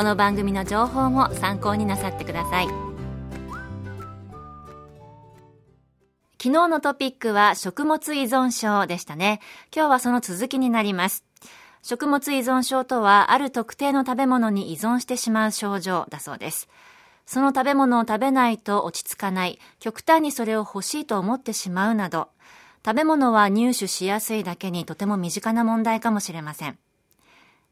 この番組の情報も参考になさってください。昨日のトピックは食物依存症でしたね。今日はその続きになります。食物依存症とはある特定の食べ物に依存してしまう症状だそうです。その食べ物を食べないと落ち着かない。極端にそれを欲しいと思ってしまうなど。食べ物は入手しやすいだけにとても身近な問題かもしれません。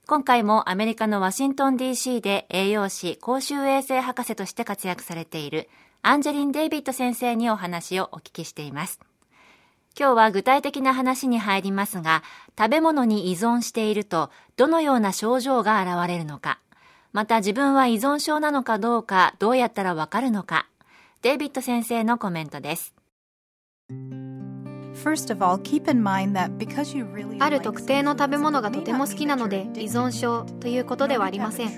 今回もアメリカのワシントン DC で栄養士、公衆衛生博士として活躍されているアンジェリン・デイビッド先生にお話をお聞きしています。今日は具体的な話に入りますが、食べ物に依存しているとどのような症状が現れるのか、また自分は依存症なのかどうかどうやったらわかるのか、デイビッド先生のコメントです。ある特定の食べ物がとても好きなので依存症ということではありません。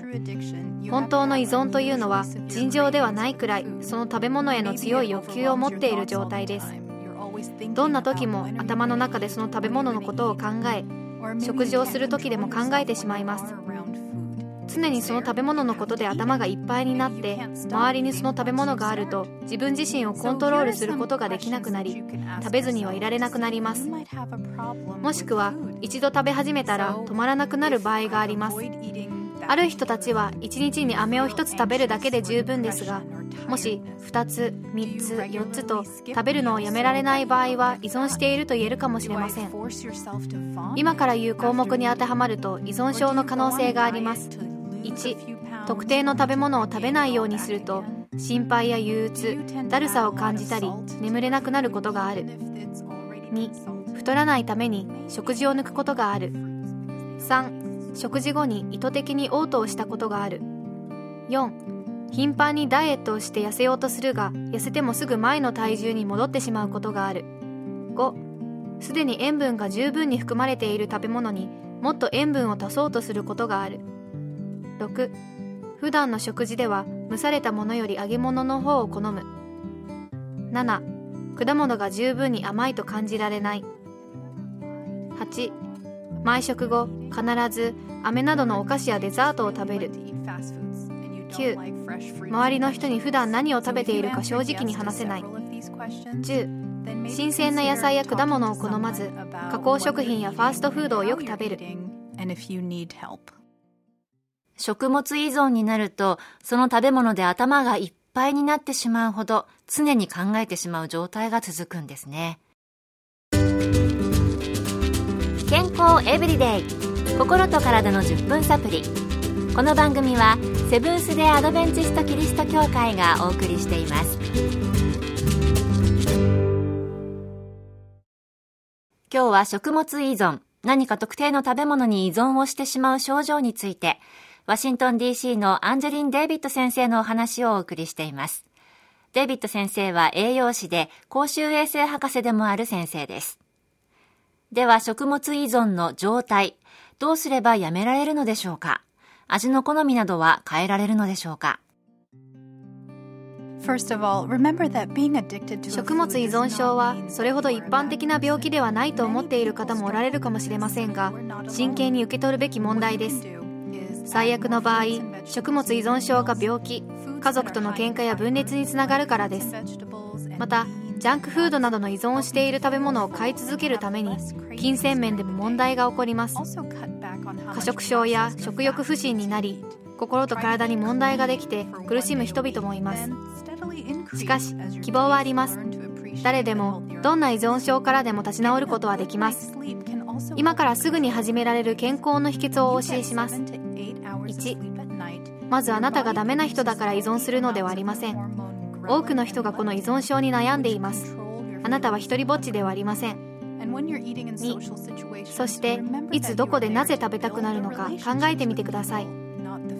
本当の依存というのは尋常ではないくらいその食べ物への強い欲求を持っている状態です。どんな時も頭の中でその食べ物のことを考え食事をする時でも考えてしまいます常にその食べ物のことで頭がいっぱいになって周りにその食べ物があると自分自身をコントロールすることができなくなり食べずにはいられなくなります。もしくは一度食べ始めたら止まらなくなる場合があります。ある人たちは1日に飴を1つ食べるだけで十分ですがもし2つ3つ4つと食べるのをやめられない場合は依存していると言えるかもしれません。今から言う項目に当てはまると依存症の可能性があります。1特定の食べ物を食べないようにすると心配や憂鬱だるさを感じたり眠れなくなることがある。2太らないために食事を抜くことがある。3食事後に意図的に嘔吐をしたことがある。4頻繁にダイエットをして痩せようとするが痩せてもすぐ前の体重に戻ってしまうことがある。5すでに塩分が十分に含まれている食べ物にもっと塩分を足そうとすることがある。6普段の食事では蒸されたものより揚げ物の方を好む。7果物が十分に甘いと感じられない。8毎食後必ず飴などのお菓子やデザートを食べる。9周りの人に普段何を食べているか正直に話せない。10新鮮な野菜や果物を好まず加工食品やファーストフードをよく食べる。食物依存になると、その食べ物で頭がいっぱいになってしまうほど、常に考えてしまう状態が続くんですね。健康エブリデイ心と体の10分サプリこの番組はセブンス・デ・アドベンチスト・キリスト教会がお送りしています今日は食物依存何か特定の食べ物に依存をしてしまう症状についてワシントン DC のアンジェリン・デイビッド先生のお話をお送りしています。デイビッド先生は栄養士で公衆衛生博士でもある先生です。では食物依存の状態、どうすればやめられるのでしょうか？味の好みなどは変えられるのでしょうか？食物依存症はそれほど一般的な病気ではないと思っている方もおられるかもしれませんが真剣に受け取るべき問題です最悪の場合食物依存症か病気家族との喧嘩や分裂につながるからです。またジャンクフードなどの依存をしている食べ物を買い続けるために金銭面でも問題が起こります。過食症や食欲不振になり心と体に問題ができて苦しむ人々もいます。しかし希望はあります。誰でもどんな依存症からでも立ち直ることはできます。今からすぐに始められる健康の秘訣をお教えします。1まずあなたがダメな人だから依存するのではありません。多くの人がこの依存症に悩んでいます。あなたは一人ぼっちではありません。2そしていつどこでなぜ食べたくなるのか考えてみてください。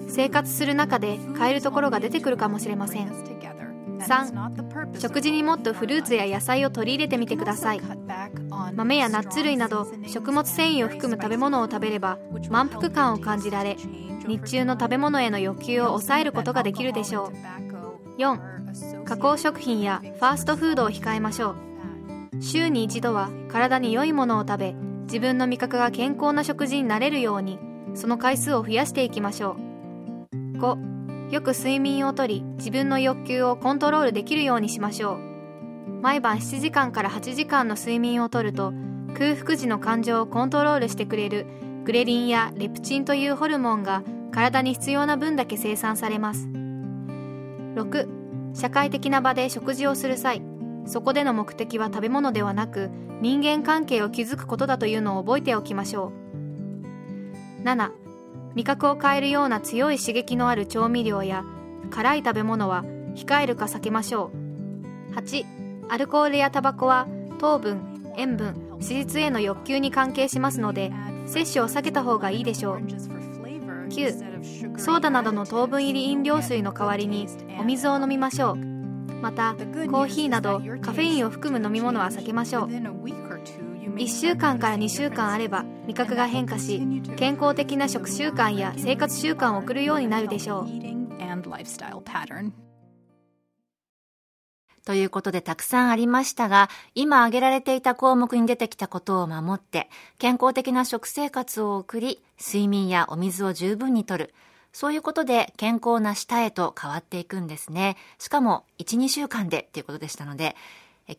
生活する中で変えるところが出てくるかもしれません。3食事にもっとフルーツや野菜を取り入れてみてください。豆やナッツ類など食物繊維を含む食べ物を食べれば満腹感を感じられ日中の食べ物への欲求を抑えることができるでしょう。4加工食品やファーストフードを控えましょう。週に一度は体に良いものを食べ自分の味覚が健康な食事になれるようにその回数を増やしていきましょう。5よく睡眠をとり自分の欲求をコントロールできるようにしましょう。毎晩7時間から8時間の睡眠をとると空腹時の感情をコントロールしてくれるグレリンやレプチンというホルモンが体に必要な分だけ生産されます。6社会的な場で食事をする際そこでの目的は食べ物ではなく人間関係を築くことだというのを覚えておきましょう。7味覚を変えるような強い刺激のある調味料や辛い食べ物は控えるか避けましょう。8アルコールやタバコは糖分塩分脂質への欲求に関係しますので摂取を避けた方がいいでしょう。9ソーダなどの糖分入り飲料水の代わりにお水を飲みましょう。またコーヒーなどカフェインを含む飲み物は避けましょう。1週間から2週間あれば味覚が変化し健康的な食習慣や生活習慣を送るようになるでしょう。ということでたくさんありましたが、今挙げられていた項目に出てきたことを守って、健康的な食生活を送り、睡眠やお水を十分にとる。そういうことで健康な舌へと変わっていくんですね。しかも、1、2週間でっていうことでしたので、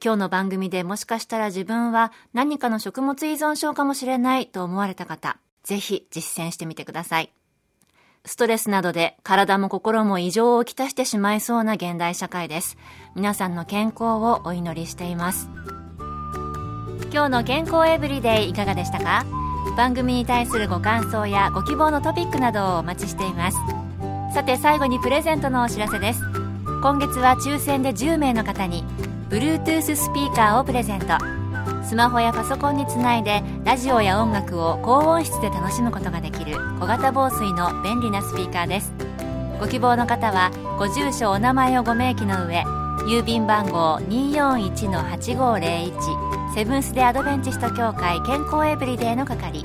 今日の番組でもしかしたら自分は何かの食物依存症かもしれないと思われた方、ぜひ実践してみてください。ストレスなどで体も心も異常をきたしてしまいそうな現代社会です。皆さんの健康をお祈りしています。今日の健康エブリデイいかがでしたか？番組に対するご感想やご希望のトピックなどをお待ちしています。さて最後にプレゼントのお知らせです。今月は抽選で10名の方に Bluetooth スピーカーをプレゼントスマホやパソコンにつないでラジオや音楽を高音質で楽しむことができる小型防水の便利なスピーカーです。ご希望の方はご住所お名前をご明記の上郵便番号241-8501セブンス・デ・アドベンチスト協会健康エブリデイの係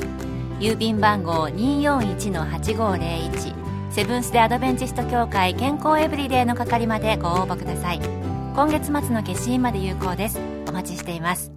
郵便番号241-8501セブンス・デ・アドベンチスト協会健康エブリデイの係までご応募ください。今月末の消印まで有効です。お待ちしています。